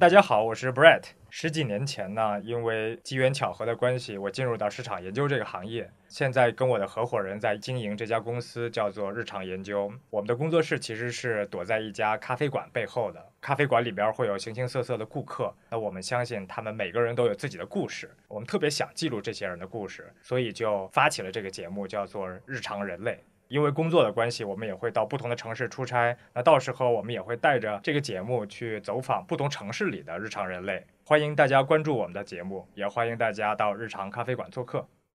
大家好，我是 Brett。十几年前呢，因为机缘巧合的关系，我进入到市场研究这个行业。现在跟我的合伙人在经营这家公司，叫做日常研究。我们的工作室其实是躲在一家咖啡馆背后的。咖啡馆里边会有形形色色的顾客，那我们相信他们每个人都有自己的故事。我们特别想记录这些人的故事，所以就发起了这个节目，叫做《日常人类》。因为工作的关系，我们也会到不同的城市出差。那到时候我们也会带着这个节目去走访不同城市里的日常人类。欢迎大家关注我们的节目，也欢迎大家到日常咖啡馆做客。